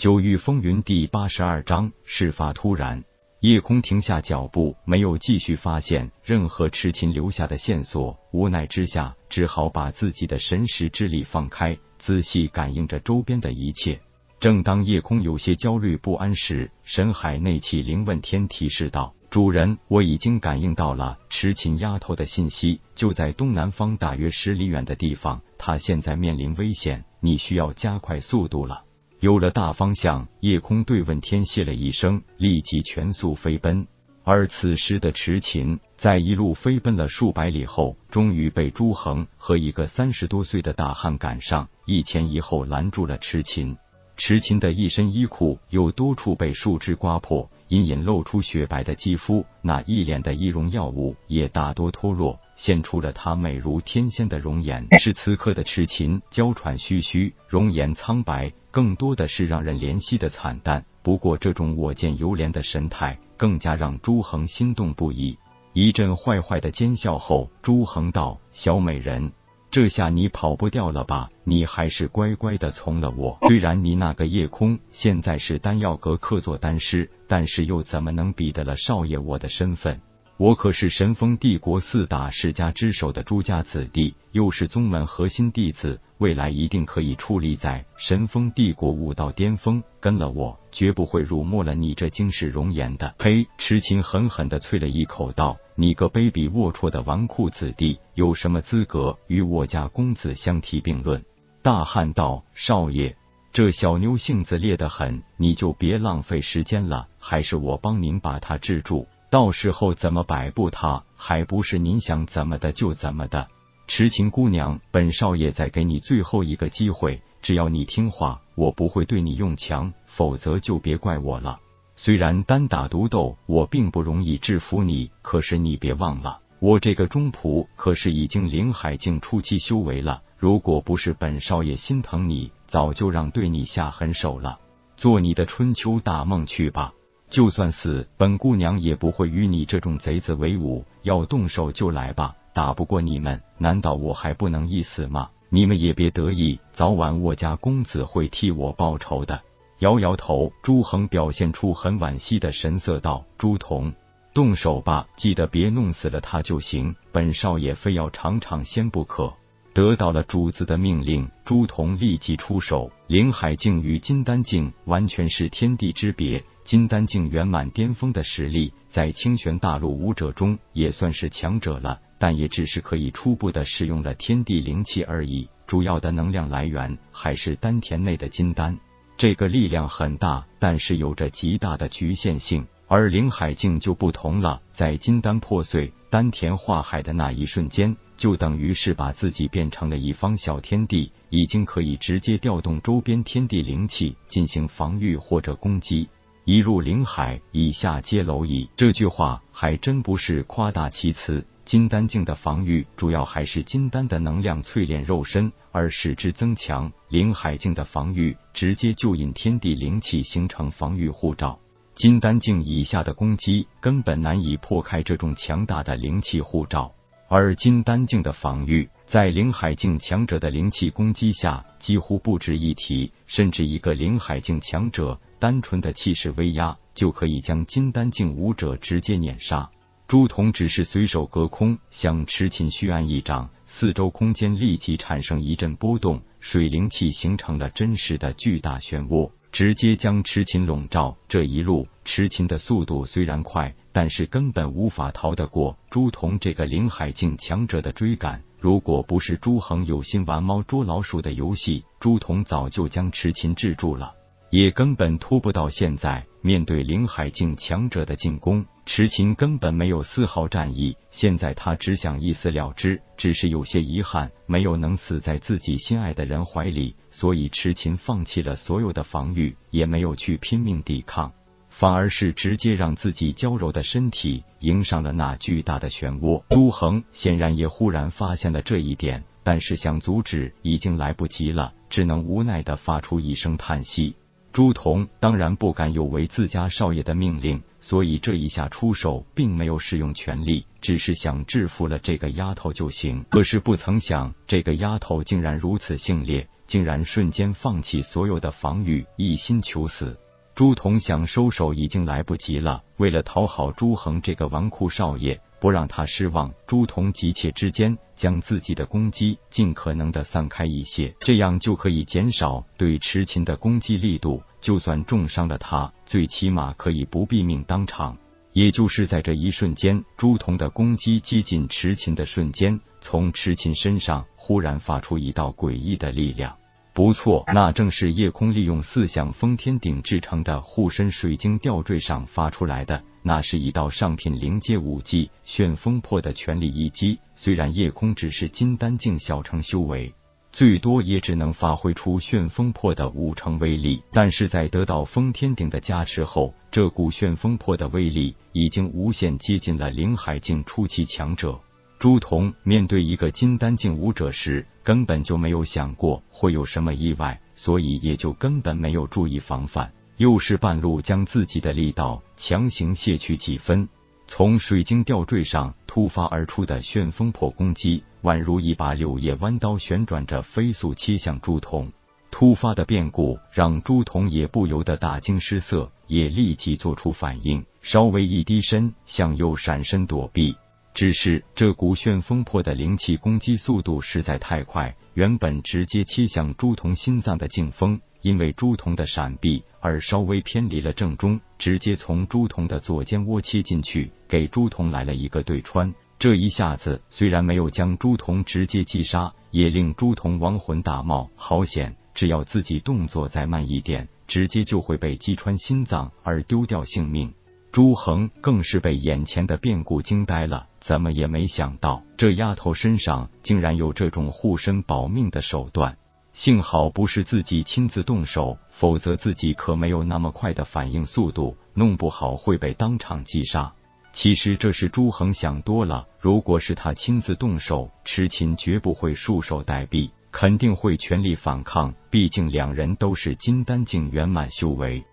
九域风云第八十二章，事发突然，叶空停下脚步，没有继续发现任何痴情留下的线索，无奈之下，只好把自己的神识之力放开，仔细感应着周边的一切。正当夜空有些焦虑不安时，神海内气灵问天提示道：“主人，我已经感应到了痴情丫头的信息，就在东南方大约十里远的地方，她现在面临危险，你需要加快速度了。”有了大方向，夜空对问天谢了一声，立即全速飞奔。而此时的池琴，在一路飞奔了数百里后，终于被朱恒和一个三十多岁的大汉赶上，一前一后拦住了池琴。池琴的一身衣裤有多处被树枝刮破，隐隐露出雪白的肌肤，那一脸的易容药物也大多脱落，现出了她美如天仙的容颜。是此刻的痴琴娇喘吁吁，容颜苍白，更多的是让人怜惜的惨淡。不过这种我见犹怜的神态，更加让朱恒心动不已。一阵坏坏的奸笑后，朱恒道：“小美人。”这下你跑不掉了吧？你还是乖乖的从了我。虽然你那个夜空现在是丹药阁客座丹师，但是又怎么能比得了少爷我的身份？我可是神风帝国四大世家之首的朱家子弟，又是宗门核心弟子，未来一定可以矗立在神风帝国武道巅峰。跟了我，绝不会辱没了你这惊世容颜的。呸！痴情狠狠的啐了一口道。你个卑鄙龌龊的纨绔子弟，有什么资格与我家公子相提并论？大汉道：“少爷，这小妞性子烈得很，你就别浪费时间了，还是我帮您把她制住，到时候怎么摆布她，还不是您想怎么的就怎么的。”痴情姑娘，本少爷再给你最后一个机会，只要你听话，我不会对你用强，否则就别怪我了。虽然单打独斗我并不容易制服你，可是你别忘了，我这个中仆可是已经灵海境初期修为了。如果不是本少爷心疼你，早就让对你下狠手了。做你的春秋大梦去吧，就算死，本姑娘也不会与你这种贼子为伍。要动手就来吧，打不过你们，难道我还不能一死吗？你们也别得意，早晚我家公子会替我报仇的。摇摇头，朱恒表现出很惋惜的神色，道：“朱仝，动手吧，记得别弄死了他就行。本少爷非要尝尝鲜不可。”得到了主子的命令，朱仝立即出手。灵海境与金丹境完全是天地之别，金丹境圆满巅峰的实力，在清玄大陆武者中也算是强者了，但也只是可以初步的使用了天地灵气而已，主要的能量来源还是丹田内的金丹。这个力量很大，但是有着极大的局限性，而灵海境就不同了。在金丹破碎、丹田化海的那一瞬间，就等于是把自己变成了一方小天地，已经可以直接调动周边天地灵气进行防御或者攻击。一入灵海，以下皆蝼蚁。这句话还真不是夸大其词。金丹境的防御主要还是金丹的能量淬炼肉身而使之增强，灵海境的防御直接就引天地灵气形成防御护罩。金丹境以下的攻击根本难以破开这种强大的灵气护罩，而金丹境的防御在灵海境强者的灵气攻击下几乎不值一提，甚至一个灵海境强者单纯的气势威压就可以将金丹境武者直接碾杀。朱仝只是随手隔空向池琴虚按一掌，四周空间立即产生一阵波动，水灵气形成了真实的巨大漩涡，直接将池琴笼罩。这一路，池琴的速度虽然快，但是根本无法逃得过朱仝这个灵海境强者的追赶。如果不是朱恒有心玩猫捉老鼠的游戏，朱仝早就将痴琴制住了。也根本拖不到现在。面对灵海境强者的进攻，痴情根本没有丝毫战意。现在他只想一死了之，只是有些遗憾，没有能死在自己心爱的人怀里。所以痴情放弃了所有的防御，也没有去拼命抵抗，反而是直接让自己娇柔的身体迎上了那巨大的漩涡。朱恒显然也忽然发现了这一点，但是想阻止已经来不及了，只能无奈的发出一声叹息。朱仝当然不敢有违自家少爷的命令，所以这一下出手并没有使用全力，只是想制服了这个丫头就行。可是不曾想，这个丫头竟然如此性烈，竟然瞬间放弃所有的防御，一心求死。朱仝想收手已经来不及了。为了讨好朱恒这个纨绔少爷，不让他失望，朱仝急切之间将自己的攻击尽可能的散开一些，这样就可以减少对迟秦的攻击力度。就算重伤了他，最起码可以不毙命当场。也就是在这一瞬间，朱仝的攻击接近迟秦的瞬间，从迟秦身上忽然发出一道诡异的力量。不错，那正是夜空利用四象封天鼎制成的护身水晶吊坠上发出来的。那是一道上品灵阶武技旋风破的全力一击。虽然夜空只是金丹境小成修为，最多也只能发挥出旋风破的五成威力，但是在得到封天鼎的加持后，这股旋风破的威力已经无限接近了灵海境初期强者。朱仝面对一个金丹境武者时，根本就没有想过会有什么意外，所以也就根本没有注意防范，又是半路将自己的力道强行卸去几分。从水晶吊坠上突发而出的旋风破攻击，宛如一把柳叶弯刀，旋转着飞速切向朱仝。突发的变故让朱仝也不由得大惊失色，也立即做出反应，稍微一低身向右闪身躲避。只是这股旋风破的灵气攻击速度实在太快，原本直接切向朱仝心脏的劲风，因为朱仝的闪避而稍微偏离了正中，直接从朱仝的左肩窝切进去，给朱仝来了一个对穿。这一下子虽然没有将朱仝直接击杀，也令朱仝亡魂大冒。好险！只要自己动作再慢一点，直接就会被击穿心脏而丢掉性命。朱恒更是被眼前的变故惊呆了。怎么也没想到，这丫头身上竟然有这种护身保命的手段。幸好不是自己亲自动手，否则自己可没有那么快的反应速度，弄不好会被当场击杀。其实这是朱恒想多了，如果是他亲自动手，痴情绝不会束手待毙，肯定会全力反抗。毕竟两人都是金丹境圆满修为。